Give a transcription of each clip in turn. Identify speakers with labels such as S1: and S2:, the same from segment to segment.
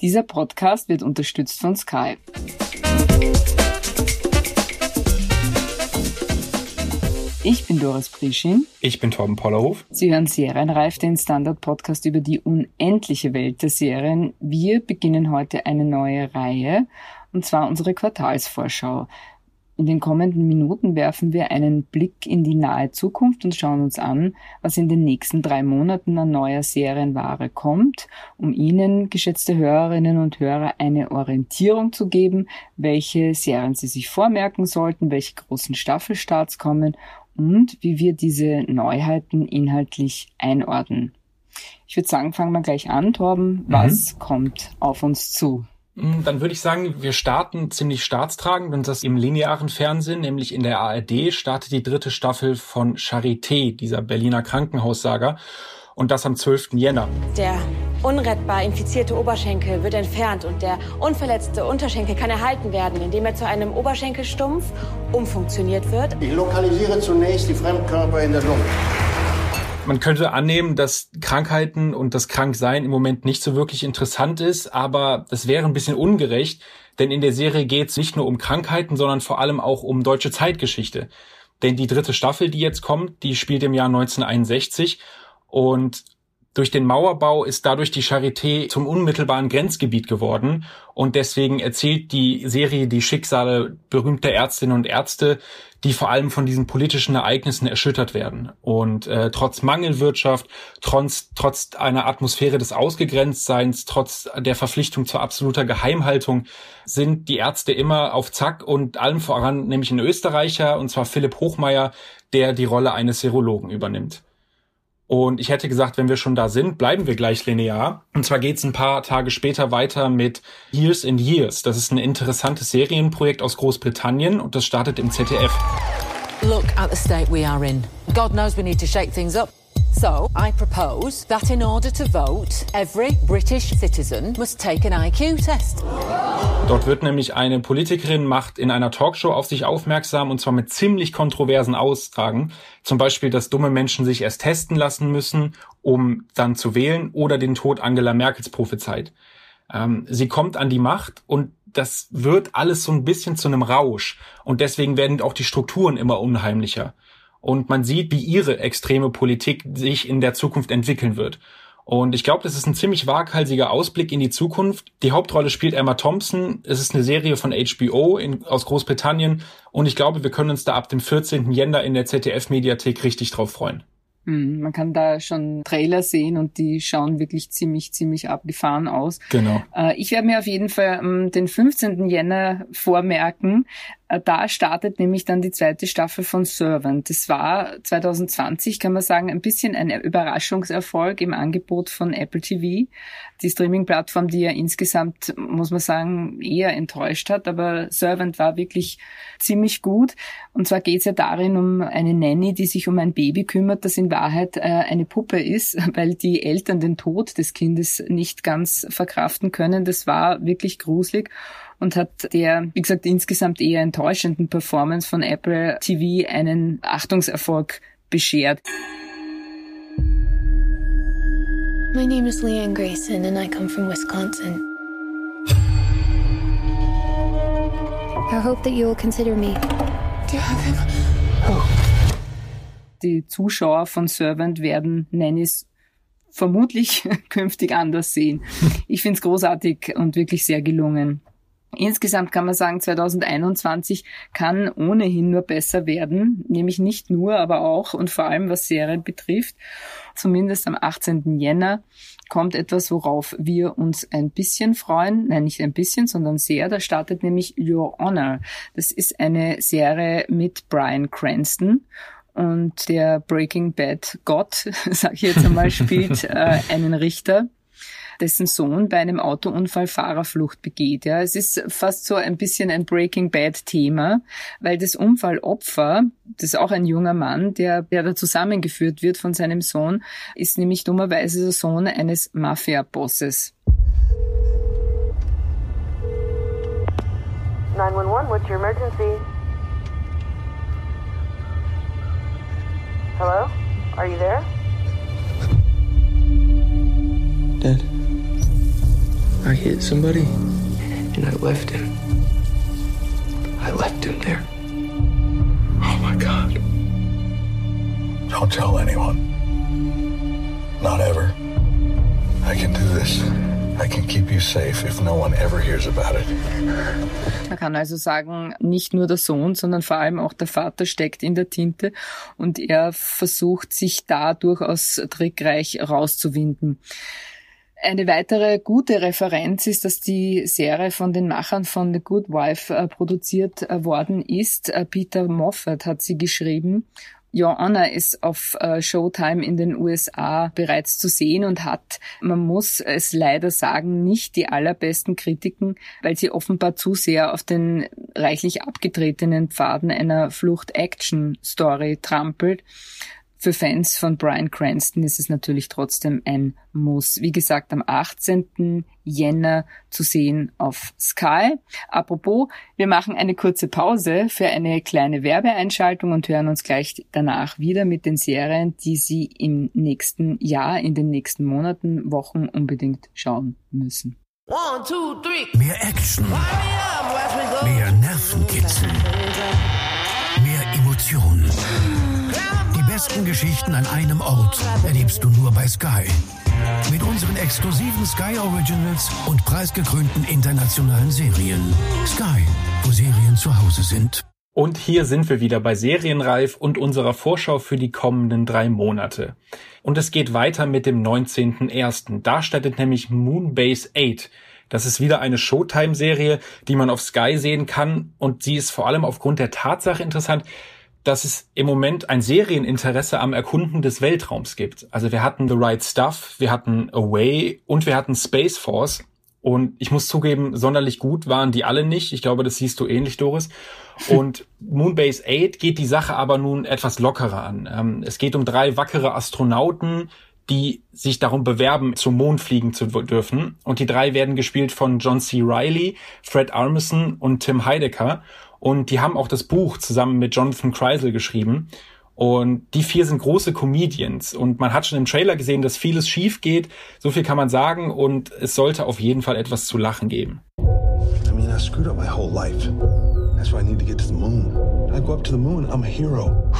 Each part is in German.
S1: Dieser Podcast wird unterstützt von Sky. Ich bin Doris Prischin.
S2: Ich bin Torben Pollerhof.
S1: Sie hören Serienreif, den Standard-Podcast über die unendliche Welt der Serien. Wir beginnen heute eine neue Reihe, und zwar unsere Quartalsvorschau. In den kommenden Minuten werfen wir einen Blick in die nahe Zukunft und schauen uns an, was in den nächsten drei Monaten an neuer Serienware kommt, um Ihnen, geschätzte Hörerinnen und Hörer, eine Orientierung zu geben, welche Serien Sie sich vormerken sollten, welche großen Staffelstarts kommen und wie wir diese Neuheiten inhaltlich einordnen. Ich würde sagen, fangen wir gleich an, Torben. Was mhm. kommt auf uns zu?
S2: Hm, dann würde ich sagen, wir starten ziemlich staatstragend und das im linearen Fernsehen, nämlich in der ARD, startet die dritte Staffel von Charité, dieser Berliner Krankenhaussaga. Und das am 12. Jänner.
S3: Der unrettbar infizierte Oberschenkel wird entfernt und der unverletzte Unterschenkel kann erhalten werden, indem er zu einem Oberschenkelstumpf umfunktioniert wird.
S4: Ich lokalisiere zunächst die Fremdkörper in der Lunge.
S2: Man könnte annehmen, dass Krankheiten und das Kranksein im Moment nicht so wirklich interessant ist, aber das wäre ein bisschen ungerecht, denn in der Serie geht es nicht nur um Krankheiten, sondern vor allem auch um deutsche Zeitgeschichte. Denn die dritte Staffel, die jetzt kommt, die spielt im Jahr 1961 und durch den Mauerbau ist dadurch die Charité zum unmittelbaren Grenzgebiet geworden und deswegen erzählt die Serie die Schicksale berühmter Ärztinnen und Ärzte, die vor allem von diesen politischen Ereignissen erschüttert werden. Und äh, trotz Mangelwirtschaft, trotz, trotz einer Atmosphäre des Ausgegrenztseins, trotz der Verpflichtung zur absoluter Geheimhaltung sind die Ärzte immer auf Zack und allem voran nämlich ein Österreicher, und zwar Philipp Hochmeier, der die Rolle eines Serologen übernimmt. Und ich hätte gesagt, wenn wir schon da sind, bleiben wir gleich linear. Und zwar geht's ein paar Tage später weiter mit Years and Years. Das ist ein interessantes Serienprojekt aus Großbritannien und das startet im ZDF.
S5: Look at the state we are in. God knows we need to shake things up. So, I propose that in order to vote, every British citizen must take an IQ test.
S2: Dort wird nämlich eine Politikerin macht in einer Talkshow auf sich aufmerksam und zwar mit ziemlich kontroversen Aussagen. Zum Beispiel, dass dumme Menschen sich erst testen lassen müssen, um dann zu wählen oder den Tod Angela Merkels prophezeit. Ähm, sie kommt an die Macht und das wird alles so ein bisschen zu einem Rausch und deswegen werden auch die Strukturen immer unheimlicher und man sieht, wie ihre extreme Politik sich in der Zukunft entwickeln wird. Und ich glaube, das ist ein ziemlich waghalsiger Ausblick in die Zukunft. Die Hauptrolle spielt Emma Thompson. Es ist eine Serie von HBO in, aus Großbritannien. Und ich glaube, wir können uns da ab dem 14. Jänner in der ZDF-Mediathek richtig drauf freuen.
S1: Hm, man kann da schon Trailer sehen und die schauen wirklich ziemlich, ziemlich abgefahren aus.
S2: Genau.
S1: Äh, ich werde mir auf jeden Fall ähm, den 15. Jänner vormerken. Äh, da startet nämlich dann die zweite Staffel von Servant. Das war 2020, kann man sagen, ein bisschen ein Überraschungserfolg im Angebot von Apple TV. Die Streaming-Plattform, die ja insgesamt, muss man sagen, eher enttäuscht hat, aber Servant war wirklich ziemlich gut. Und zwar geht es ja darin um eine Nanny, die sich um ein Baby kümmert, das in Wahrheit äh, eine Puppe ist, weil die Eltern den Tod des Kindes nicht ganz verkraften können. Das war wirklich gruselig und hat der, wie gesagt, insgesamt eher enttäuschenden Performance von Apple TV einen Achtungserfolg beschert.
S6: My name is Leanne Grayson and I come from Wisconsin. I hope that you will consider me. Do you have him?
S1: Oh. Die Zuschauer von Servant werden Nannys vermutlich künftig anders sehen. Ich finde es großartig und wirklich sehr gelungen. Insgesamt kann man sagen, 2021 kann ohnehin nur besser werden, nämlich nicht nur, aber auch und vor allem was Serien betrifft. Zumindest am 18. Jänner kommt etwas, worauf wir uns ein bisschen freuen. Nein, nicht ein bisschen, sondern sehr. Da startet nämlich Your Honor. Das ist eine Serie mit Brian Cranston und der Breaking Bad Gott, sag ich jetzt einmal, spielt äh, einen Richter dessen Sohn bei einem Autounfall Fahrerflucht begeht. Ja, es ist fast so ein bisschen ein Breaking Bad Thema, weil das Unfallopfer, das ist auch ein junger Mann, der, der da zusammengeführt wird von seinem Sohn, ist nämlich dummerweise der Sohn eines Mafia-Bosses.
S7: 911, what's your emergency? Hello? Are you there?
S8: I hit somebody and I left him. I left him there.
S9: Oh my God. Don't tell anyone. Not ever. I can do this. I can keep you safe if no one ever hears about it.
S1: Man kann also sagen, nicht nur der Sohn, sondern vor allem auch der Vater steckt in der Tinte und er versucht sich da durchaus trickreich rauszuwinden. Eine weitere gute Referenz ist, dass die Serie von den Machern von The Good Wife äh, produziert äh, worden ist. Äh, Peter Moffat hat sie geschrieben Your Honor ist auf Showtime in den USA bereits zu sehen und hat, man muss es leider sagen, nicht die allerbesten Kritiken, weil sie offenbar zu sehr auf den reichlich abgetretenen Pfaden einer Flucht-Action-Story trampelt. Für Fans von Brian Cranston ist es natürlich trotzdem ein Muss. Wie gesagt, am 18. Jänner zu sehen auf Sky. Apropos, wir machen eine kurze Pause für eine kleine Werbeeinschaltung und hören uns gleich danach wieder mit den Serien, die Sie im nächsten Jahr, in den nächsten Monaten, Wochen unbedingt schauen müssen.
S10: One, two, three. Mehr Action. Mehr Nervenkitzel. Mehr Emotionen besten Geschichten an einem Ort erlebst du nur bei Sky. Mit unseren exklusiven Sky Originals und preisgekrönten internationalen Serien. Sky, wo Serien zu Hause sind.
S2: Und hier sind wir wieder bei Serienreif und unserer Vorschau für die kommenden drei Monate. Und es geht weiter mit dem 19.01. Da startet nämlich Moonbase 8. Das ist wieder eine Showtime-Serie, die man auf Sky sehen kann und sie ist vor allem aufgrund der Tatsache interessant, dass es im Moment ein Serieninteresse am Erkunden des Weltraums gibt. Also wir hatten The Right Stuff, wir hatten Away und wir hatten Space Force. Und ich muss zugeben, sonderlich gut waren die alle nicht. Ich glaube, das siehst du ähnlich, Doris. Und Moonbase 8 geht die Sache aber nun etwas lockerer an. Ähm, es geht um drei wackere Astronauten, die sich darum bewerben, zum Mond fliegen zu dürfen. Und die drei werden gespielt von John C. Riley, Fred Armisen und Tim Heidecker. Und die haben auch das Buch zusammen mit Jonathan Kreisel geschrieben. Und die vier sind große Comedians. Und man hat schon im Trailer gesehen, dass vieles schief geht. So viel kann man sagen. Und es sollte auf jeden Fall etwas zu lachen geben. I mean, I screwed up my whole life. That's why I need to get to the moon. I go up to the moon, I'm a hero.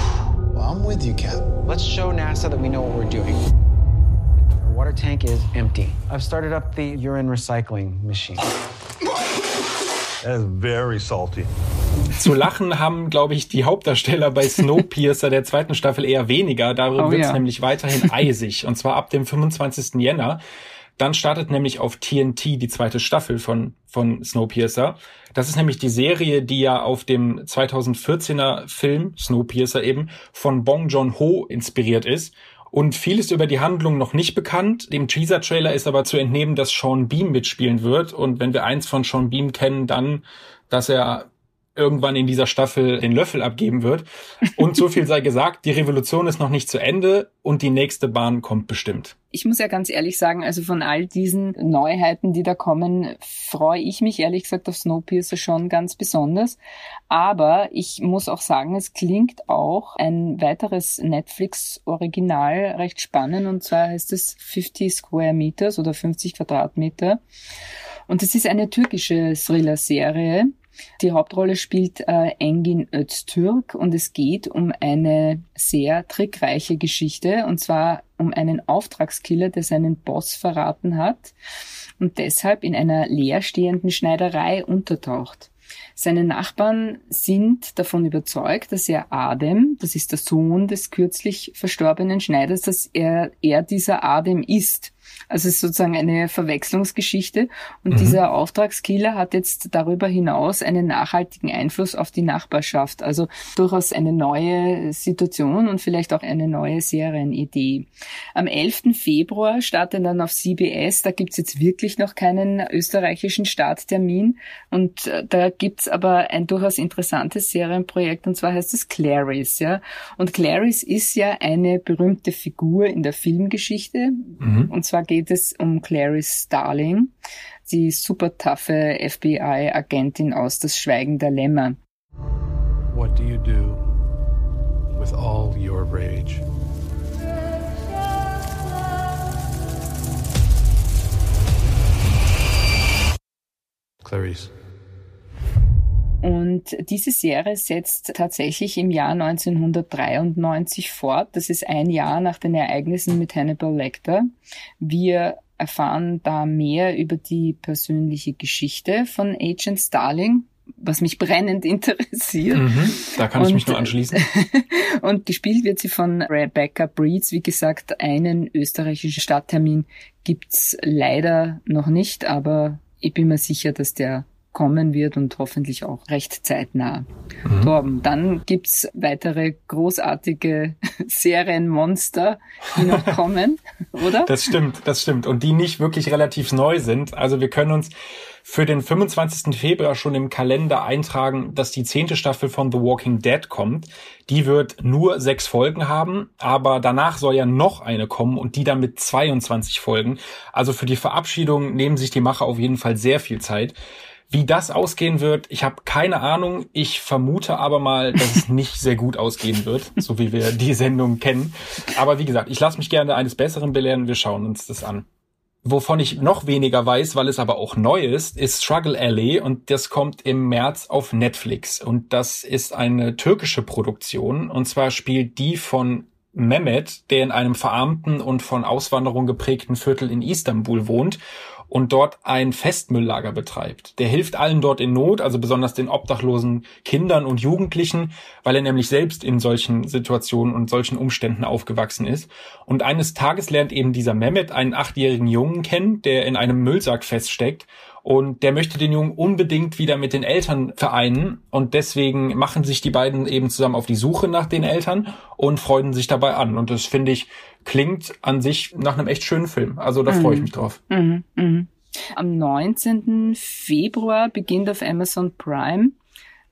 S11: Well, I'm with you, Cap. Let's show NASA that we know what we're doing. Our water tank is empty. I've started up the urine recycling machine.
S9: That is very salty.
S2: Zu lachen haben, glaube ich, die Hauptdarsteller bei Snowpiercer der zweiten Staffel eher weniger. Darüber oh, wird es ja. nämlich weiterhin eisig. Und zwar ab dem 25. Jänner. Dann startet nämlich auf TNT die zweite Staffel von, von Snowpiercer. Das ist nämlich die Serie, die ja auf dem 2014er Film Snowpiercer eben von Bong Joon-ho inspiriert ist. Und vieles über die Handlung noch nicht bekannt. Dem Teaser-Trailer ist aber zu entnehmen, dass Sean Beam mitspielen wird. Und wenn wir eins von Sean Beam kennen, dann, dass er irgendwann in dieser Staffel den Löffel abgeben wird. Und so viel sei gesagt, die Revolution ist noch nicht zu Ende und die nächste Bahn kommt bestimmt.
S1: Ich muss ja ganz ehrlich sagen, also von all diesen Neuheiten, die da kommen, freue ich mich ehrlich gesagt auf Snowpiercer schon ganz besonders. Aber ich muss auch sagen, es klingt auch ein weiteres Netflix-Original recht spannend und zwar heißt es 50 Square Meters oder 50 Quadratmeter. Und es ist eine türkische Thriller-Serie die Hauptrolle spielt äh, Engin Öztürk und es geht um eine sehr trickreiche Geschichte und zwar um einen Auftragskiller, der seinen Boss verraten hat und deshalb in einer leerstehenden Schneiderei untertaucht. Seine Nachbarn sind davon überzeugt, dass er Adem, das ist der Sohn des kürzlich verstorbenen Schneiders, dass er, er dieser Adem ist. Also es ist sozusagen eine Verwechslungsgeschichte. Und mhm. dieser Auftragskiller hat jetzt darüber hinaus einen nachhaltigen Einfluss auf die Nachbarschaft. Also durchaus eine neue Situation und vielleicht auch eine neue Serienidee. Am 11. Februar startet dann auf CBS, da gibt's jetzt wirklich noch keinen österreichischen Starttermin. Und äh, da gibt's aber ein durchaus interessantes Serienprojekt und zwar heißt es Clarice. Ja? Und Clarice ist ja eine berühmte Figur in der Filmgeschichte. Mhm. Und zwar geht es um Clarice Starling, die super taffe FBI-Agentin aus Das Schweigen der Lämmer. What do you do with all your rage?
S9: Clarice.
S1: Und diese Serie setzt tatsächlich im Jahr 1993 fort. Das ist ein Jahr nach den Ereignissen mit Hannibal Lecter. Wir erfahren da mehr über die persönliche Geschichte von Agent Starling, was mich brennend interessiert.
S2: Mhm, da kann ich und, mich nur anschließen.
S1: und gespielt wird sie von Rebecca Breeds. Wie gesagt, einen österreichischen Starttermin gibt's leider noch nicht, aber ich bin mir sicher, dass der kommen wird und hoffentlich auch recht zeitnah. Mhm. Torben, dann gibt's weitere großartige Serienmonster, die noch kommen, oder?
S2: Das stimmt, das stimmt. Und die nicht wirklich relativ neu sind. Also wir können uns für den 25. Februar schon im Kalender eintragen, dass die zehnte Staffel von The Walking Dead kommt. Die wird nur sechs Folgen haben, aber danach soll ja noch eine kommen und die dann mit 22 Folgen. Also für die Verabschiedung nehmen sich die Macher auf jeden Fall sehr viel Zeit. Wie das ausgehen wird, ich habe keine Ahnung. Ich vermute aber mal, dass es nicht sehr gut ausgehen wird, so wie wir die Sendung kennen. Aber wie gesagt, ich lasse mich gerne eines Besseren belehren. Wir schauen uns das an. Wovon ich noch weniger weiß, weil es aber auch neu ist, ist Struggle Alley und das kommt im März auf Netflix und das ist eine türkische Produktion und zwar spielt die von Mehmet, der in einem verarmten und von Auswanderung geprägten Viertel in Istanbul wohnt und dort ein Festmülllager betreibt. Der hilft allen dort in Not, also besonders den obdachlosen Kindern und Jugendlichen, weil er nämlich selbst in solchen Situationen und solchen Umständen aufgewachsen ist. Und eines Tages lernt eben dieser Mehmet einen achtjährigen Jungen kennen, der in einem Müllsack feststeckt und der möchte den Jungen unbedingt wieder mit den Eltern vereinen und deswegen machen sich die beiden eben zusammen auf die Suche nach den Eltern und freuen sich dabei an und das finde ich klingt an sich nach einem echt schönen Film. Also da mhm. freue ich mich drauf.
S1: Mhm. Mhm. Am 19. Februar beginnt auf Amazon Prime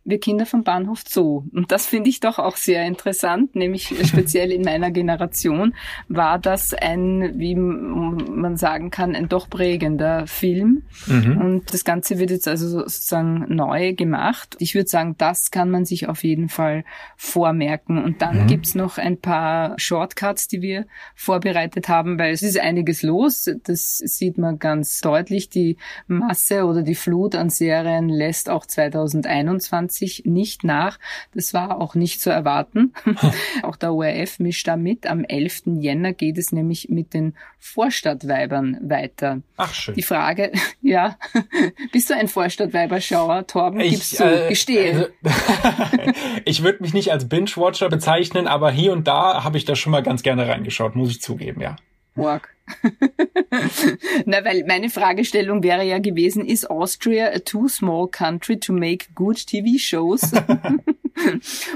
S1: wir Kinder vom Bahnhof Zoo. Und das finde ich doch auch sehr interessant, nämlich speziell in meiner Generation war das ein, wie man sagen kann, ein doch prägender Film. Mhm. Und das Ganze wird jetzt also sozusagen neu gemacht. Ich würde sagen, das kann man sich auf jeden Fall vormerken. Und dann mhm. gibt's noch ein paar Shortcuts, die wir vorbereitet haben, weil es ist einiges los. Das sieht man ganz deutlich. Die Masse oder die Flut an Serien lässt auch 2021 2020 nicht nach. Das war auch nicht zu erwarten. auch der ORF mischt da mit. Am 11. Jänner geht es nämlich mit den Vorstadtweibern weiter.
S2: Ach schön.
S1: Die Frage, ja, bist du ein Vorstadtweiberschauer, Torben? Ich, Gibst du, äh, gestehe.
S2: Also, ich würde mich nicht als Binge-Watcher bezeichnen, aber hier und da habe ich da schon mal ganz gerne reingeschaut, muss ich zugeben, ja.
S1: Org. Na, weil meine Fragestellung wäre ja gewesen, is Austria a too small country to make good TV shows?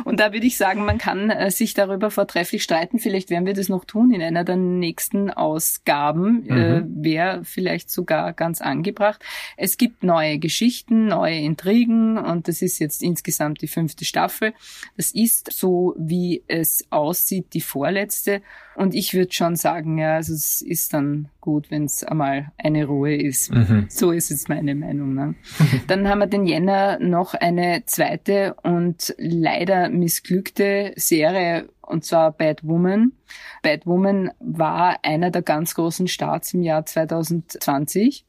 S1: Und da würde ich sagen, man kann äh, sich darüber vortrefflich streiten. Vielleicht werden wir das noch tun in einer der nächsten Ausgaben. Mhm. Äh, Wäre vielleicht sogar ganz angebracht. Es gibt neue Geschichten, neue Intrigen und das ist jetzt insgesamt die fünfte Staffel. Das ist so, wie es aussieht, die vorletzte. Und ich würde schon sagen, ja, also es ist dann gut, wenn es einmal eine Ruhe ist. Mhm. So ist jetzt meine Meinung. Ne? Dann haben wir den Jänner noch eine zweite und leider missglückte Serie und zwar Bad Woman. Bad Woman war einer der ganz großen Starts im Jahr 2020.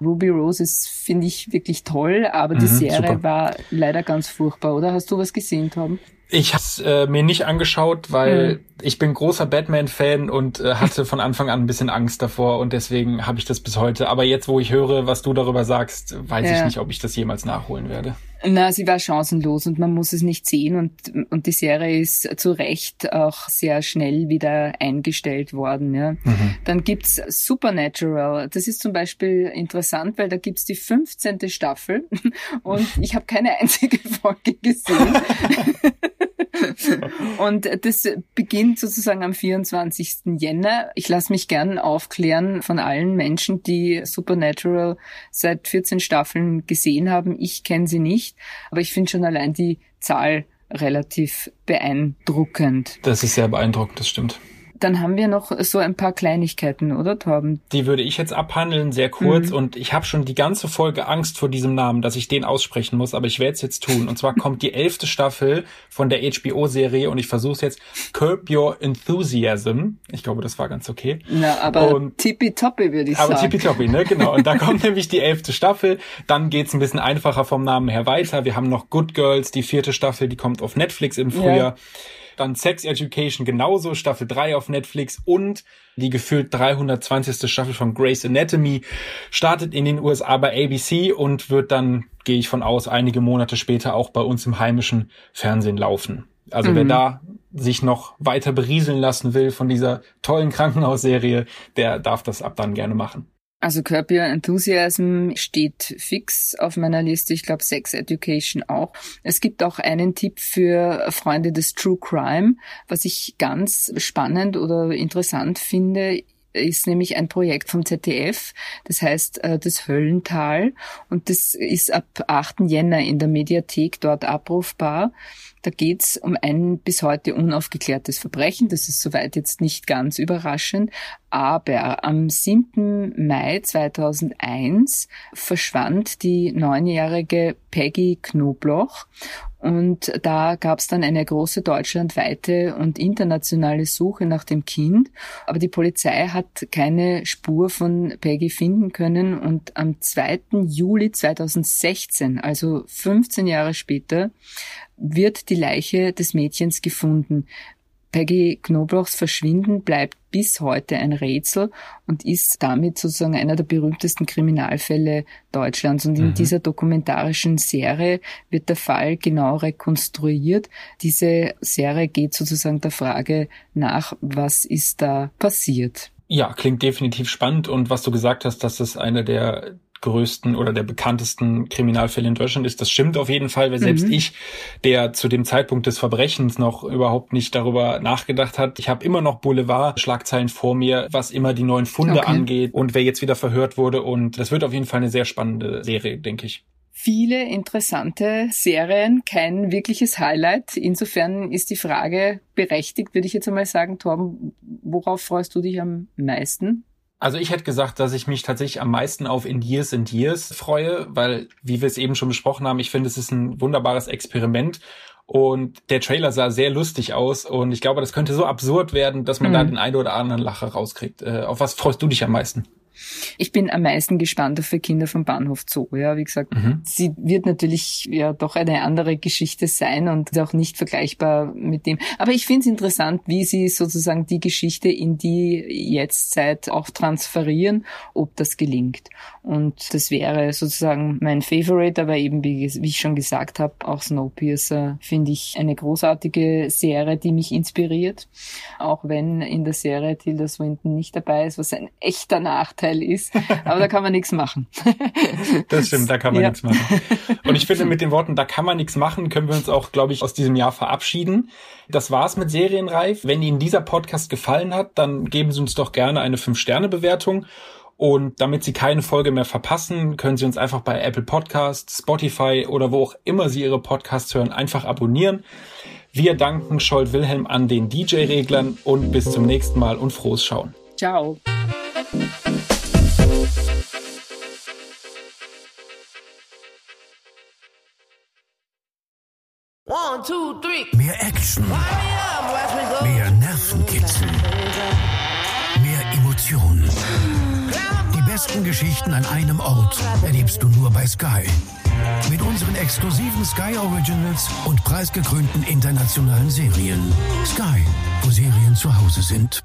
S1: Ruby Rose ist, finde ich, wirklich toll, aber die mhm, Serie super. war leider ganz furchtbar, oder? Hast du was gesehen, Tom?
S2: Ich habe es äh, mir nicht angeschaut, weil mhm. Ich bin großer Batman-Fan und äh, hatte von Anfang an ein bisschen Angst davor und deswegen habe ich das bis heute. Aber jetzt, wo ich höre, was du darüber sagst, weiß ja. ich nicht, ob ich das jemals nachholen werde.
S1: Na, sie war chancenlos und man muss es nicht sehen und, und die Serie ist zu Recht auch sehr schnell wieder eingestellt worden. Ja. Mhm. Dann gibt's Supernatural. Das ist zum Beispiel interessant, weil da gibt's die 15. Staffel und ich habe keine einzige Folge gesehen. Und das beginnt sozusagen am 24. Jänner. Ich lasse mich gern aufklären von allen Menschen, die Supernatural seit 14 Staffeln gesehen haben. Ich kenne sie nicht, aber ich finde schon allein die Zahl relativ beeindruckend.
S2: Das ist sehr beeindruckend, das stimmt.
S1: Dann haben wir noch so ein paar Kleinigkeiten, oder Torben?
S2: Die würde ich jetzt abhandeln, sehr kurz. Mhm. Und ich habe schon die ganze Folge Angst vor diesem Namen, dass ich den aussprechen muss, aber ich werde es jetzt tun. Und zwar kommt die elfte Staffel von der HBO-Serie und ich versuche es jetzt. Curb Your Enthusiasm. Ich glaube, das war ganz okay.
S1: Na, aber und, tippitoppi würde ich
S2: aber
S1: sagen.
S2: Aber tippitoppi, ne? Genau. Und da kommt nämlich die elfte Staffel. Dann geht's ein bisschen einfacher vom Namen her weiter. Wir haben noch Good Girls, die vierte Staffel, die kommt auf Netflix im Frühjahr. Ja. Dann Sex Education genauso, Staffel 3 auf Netflix und die gefühlt 320. Staffel von Grey's Anatomy startet in den USA bei ABC und wird dann, gehe ich von aus, einige Monate später auch bei uns im heimischen Fernsehen laufen. Also mhm. wer da sich noch weiter berieseln lassen will von dieser tollen Krankenhausserie, der darf das ab dann gerne machen.
S1: Also Curb Your Enthusiasm steht fix auf meiner Liste. Ich glaube Sex Education auch. Es gibt auch einen Tipp für Freunde des True Crime, was ich ganz spannend oder interessant finde ist nämlich ein Projekt vom ZDF, das heißt äh, das Höllental und das ist ab 8. Jänner in der Mediathek dort abrufbar. Da geht's um ein bis heute unaufgeklärtes Verbrechen. Das ist soweit jetzt nicht ganz überraschend. Aber am 7. Mai 2001 verschwand die neunjährige Peggy Knobloch und da gab es dann eine große deutschlandweite und internationale Suche nach dem Kind. Aber die Polizei hat keine Spur von Peggy finden können. Und am 2. Juli 2016, also 15 Jahre später, wird die Leiche des Mädchens gefunden. Peggy Knoblochs Verschwinden bleibt bis heute ein Rätsel und ist damit sozusagen einer der berühmtesten Kriminalfälle Deutschlands. Und in mhm. dieser dokumentarischen Serie wird der Fall genau rekonstruiert. Diese Serie geht sozusagen der Frage nach, was ist da passiert.
S2: Ja, klingt definitiv spannend. Und was du gesagt hast, dass es eine der größten oder der bekanntesten Kriminalfälle in Deutschland ist. Das stimmt auf jeden Fall, weil selbst mhm. ich, der zu dem Zeitpunkt des Verbrechens noch überhaupt nicht darüber nachgedacht hat, ich habe immer noch Boulevard-Schlagzeilen vor mir, was immer die neuen Funde okay. angeht und wer jetzt wieder verhört wurde. Und das wird auf jeden Fall eine sehr spannende Serie, denke ich
S1: viele interessante Serien, kein wirkliches Highlight. Insofern ist die Frage berechtigt, würde ich jetzt einmal sagen, Torben, worauf freust du dich am meisten?
S2: Also ich hätte gesagt, dass ich mich tatsächlich am meisten auf In Years and Years freue, weil, wie wir es eben schon besprochen haben, ich finde, es ist ein wunderbares Experiment und der Trailer sah sehr lustig aus und ich glaube, das könnte so absurd werden, dass man mhm. da den einen oder anderen Lacher rauskriegt. Äh, auf was freust du dich am meisten?
S1: Ich bin am meisten gespannt auf für Kinder vom Bahnhof Zoo. Ja, wie gesagt, mhm. sie wird natürlich ja doch eine andere Geschichte sein und auch nicht vergleichbar mit dem. Aber ich finde es interessant, wie sie sozusagen die Geschichte in die Jetztzeit auch transferieren, ob das gelingt. Und das wäre sozusagen mein Favorite, aber eben wie, wie ich schon gesagt habe, auch Snowpiercer finde ich eine großartige Serie, die mich inspiriert. Auch wenn in der Serie Tilda Swinton nicht dabei ist, was ein echter Nachteil Nachteil ist. Aber da kann man nichts machen.
S2: Das stimmt, da kann man ja. nichts machen. Und ich finde, mit den Worten, da kann man nichts machen, können wir uns auch, glaube ich, aus diesem Jahr verabschieden. Das war's mit Serienreif. Wenn Ihnen dieser Podcast gefallen hat, dann geben Sie uns doch gerne eine 5-Sterne-Bewertung. Und damit Sie keine Folge mehr verpassen, können Sie uns einfach bei Apple Podcasts, Spotify oder wo auch immer Sie Ihre Podcasts hören, einfach abonnieren. Wir danken Scholt Wilhelm an den DJ-Reglern und bis zum nächsten Mal und frohes Schauen.
S1: Ciao.
S10: Mehr Action. Mehr Nervenkitzel. Mehr Emotionen. Die besten Geschichten an einem Ort erlebst du nur bei Sky. Mit unseren exklusiven Sky Originals und preisgekrönten internationalen Serien. Sky, wo Serien zu Hause sind.